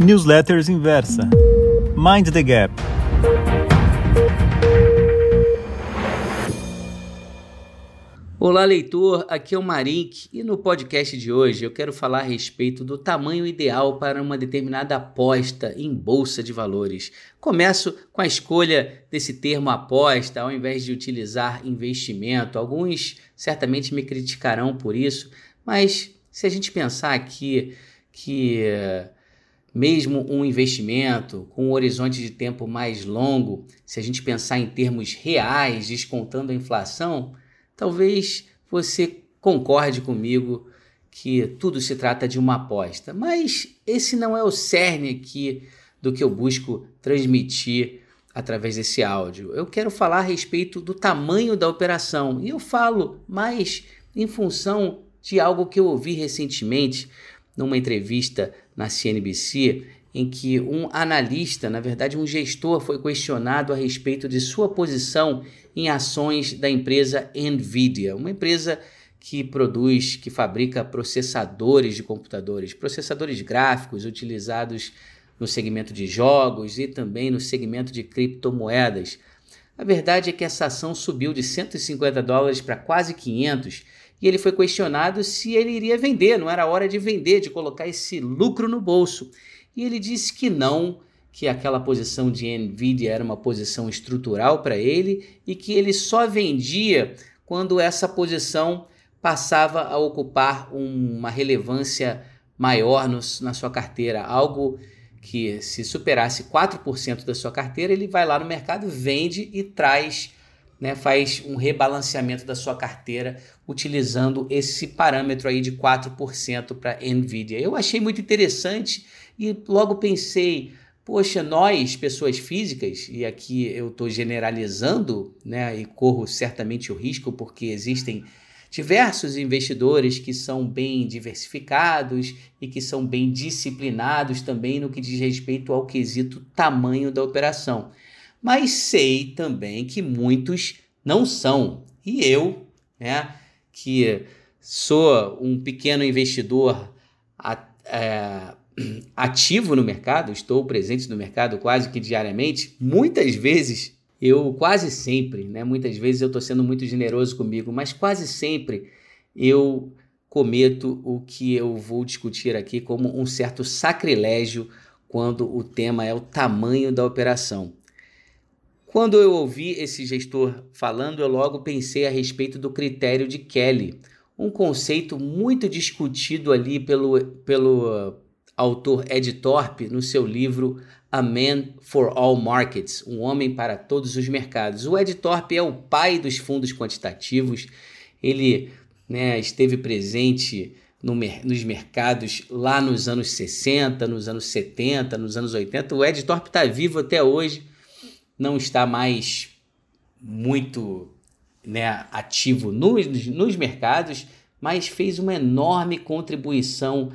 Newsletters Inversa. Mind the Gap. Olá, leitor. Aqui é o Marink e no podcast de hoje eu quero falar a respeito do tamanho ideal para uma determinada aposta em bolsa de valores. Começo com a escolha desse termo aposta ao invés de utilizar investimento. Alguns certamente me criticarão por isso, mas se a gente pensar aqui que mesmo um investimento com um horizonte de tempo mais longo, se a gente pensar em termos reais, descontando a inflação, talvez você concorde comigo que tudo se trata de uma aposta. Mas esse não é o cerne aqui do que eu busco transmitir através desse áudio. Eu quero falar a respeito do tamanho da operação e eu falo mais em função de algo que eu ouvi recentemente numa entrevista na CNBC, em que um analista, na verdade um gestor, foi questionado a respeito de sua posição em ações da empresa Nvidia, uma empresa que produz, que fabrica processadores de computadores, processadores gráficos utilizados no segmento de jogos e também no segmento de criptomoedas. A verdade é que essa ação subiu de 150 dólares para quase 500 e ele foi questionado se ele iria vender, não era hora de vender, de colocar esse lucro no bolso. E ele disse que não, que aquela posição de Nvidia era uma posição estrutural para ele e que ele só vendia quando essa posição passava a ocupar uma relevância maior no, na sua carteira, algo que se superasse 4% da sua carteira, ele vai lá no mercado, vende e traz né, faz um rebalanceamento da sua carteira utilizando esse parâmetro aí de 4% para Nvidia. Eu achei muito interessante e logo pensei, poxa, nós, pessoas físicas, e aqui eu estou generalizando, né, e corro certamente o risco porque existem diversos investidores que são bem diversificados e que são bem disciplinados também no que diz respeito ao quesito tamanho da operação mas sei também que muitos não são. E eu, né, que sou um pequeno investidor é, ativo no mercado, estou presente no mercado quase que diariamente, muitas vezes eu quase sempre, né, muitas vezes eu estou sendo muito generoso comigo, mas quase sempre eu cometo o que eu vou discutir aqui como um certo sacrilégio quando o tema é o tamanho da operação. Quando eu ouvi esse gestor falando, eu logo pensei a respeito do critério de Kelly, um conceito muito discutido ali pelo, pelo autor Ed Thorpe no seu livro A Man for All Markets, um homem para todos os mercados. O Ed Thorpe é o pai dos fundos quantitativos. Ele né, esteve presente no, nos mercados lá nos anos 60, nos anos 70, nos anos 80. O Ed Thorpe está vivo até hoje não está mais muito né, ativo nos, nos mercados, mas fez uma enorme contribuição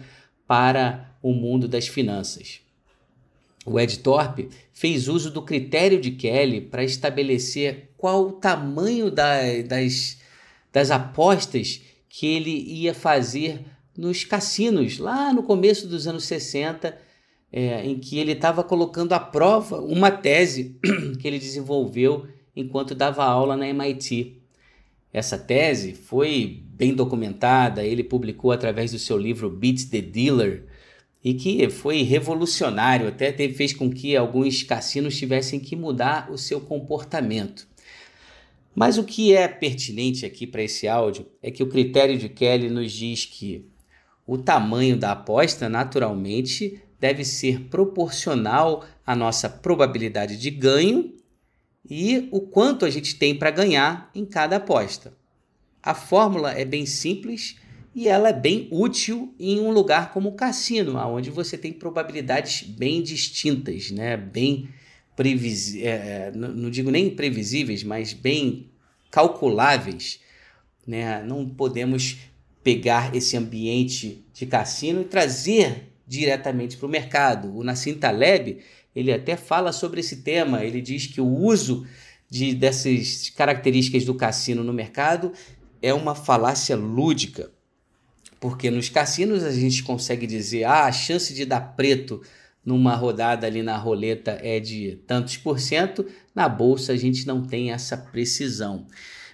para o mundo das finanças. O Ed Thorpe fez uso do critério de Kelly para estabelecer qual o tamanho da, das, das apostas que ele ia fazer nos cassinos lá no começo dos anos 60 é, em que ele estava colocando à prova uma tese que ele desenvolveu enquanto dava aula na MIT. Essa tese foi bem documentada, ele publicou através do seu livro Beat the Dealer, e que foi revolucionário, até fez com que alguns cassinos tivessem que mudar o seu comportamento. Mas o que é pertinente aqui para esse áudio é que o critério de Kelly nos diz que o tamanho da aposta, naturalmente, deve ser proporcional à nossa probabilidade de ganho e o quanto a gente tem para ganhar em cada aposta. A fórmula é bem simples e ela é bem útil em um lugar como o cassino, onde você tem probabilidades bem distintas, né? bem previsíveis, é, não digo nem previsíveis, mas bem calculáveis. Né? Não podemos pegar esse ambiente de cassino e trazer diretamente para o mercado. O Nassim Taleb ele até fala sobre esse tema. Ele diz que o uso de, dessas características do cassino no mercado é uma falácia lúdica, porque nos cassinos a gente consegue dizer ah, a chance de dar preto numa rodada ali na roleta é de tantos por cento, na bolsa a gente não tem essa precisão.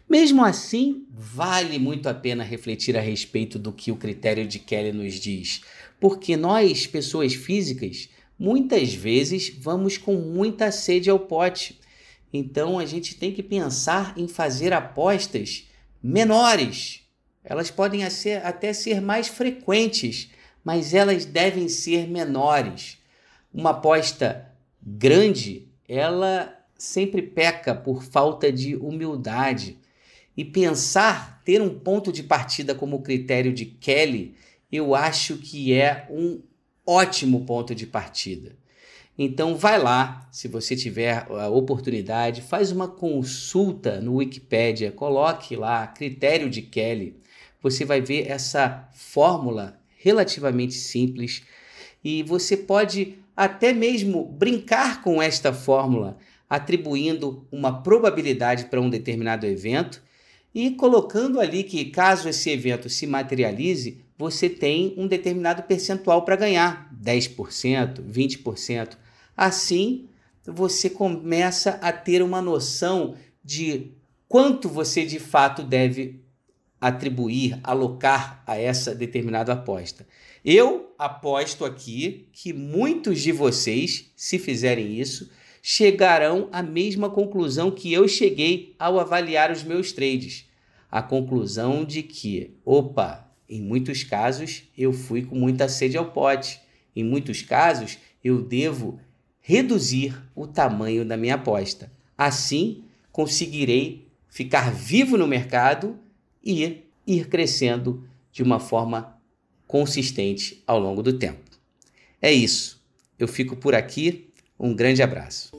Mesmo assim, vale muito a pena refletir a respeito do que o critério de Kelly nos diz, porque nós, pessoas físicas, muitas vezes vamos com muita sede ao pote. Então a gente tem que pensar em fazer apostas menores. Elas podem até ser mais frequentes, mas elas devem ser menores. Uma aposta grande, ela sempre peca por falta de humildade. E pensar, ter um ponto de partida como critério de Kelly, eu acho que é um ótimo ponto de partida. Então vai lá, se você tiver a oportunidade, faz uma consulta no Wikipedia, coloque lá critério de Kelly. Você vai ver essa fórmula relativamente simples e você pode até mesmo brincar com esta fórmula, atribuindo uma probabilidade para um determinado evento e colocando ali que caso esse evento se materialize, você tem um determinado percentual para ganhar, 10%, 20%. Assim, você começa a ter uma noção de quanto você de fato deve atribuir, alocar a essa determinada aposta. Eu aposto aqui que muitos de vocês, se fizerem isso, chegarão à mesma conclusão que eu cheguei ao avaliar os meus trades. A conclusão de que, opa, em muitos casos eu fui com muita sede ao pote. Em muitos casos eu devo reduzir o tamanho da minha aposta. Assim, conseguirei ficar vivo no mercado e ir crescendo de uma forma consistente ao longo do tempo. É isso. Eu fico por aqui. Um grande abraço.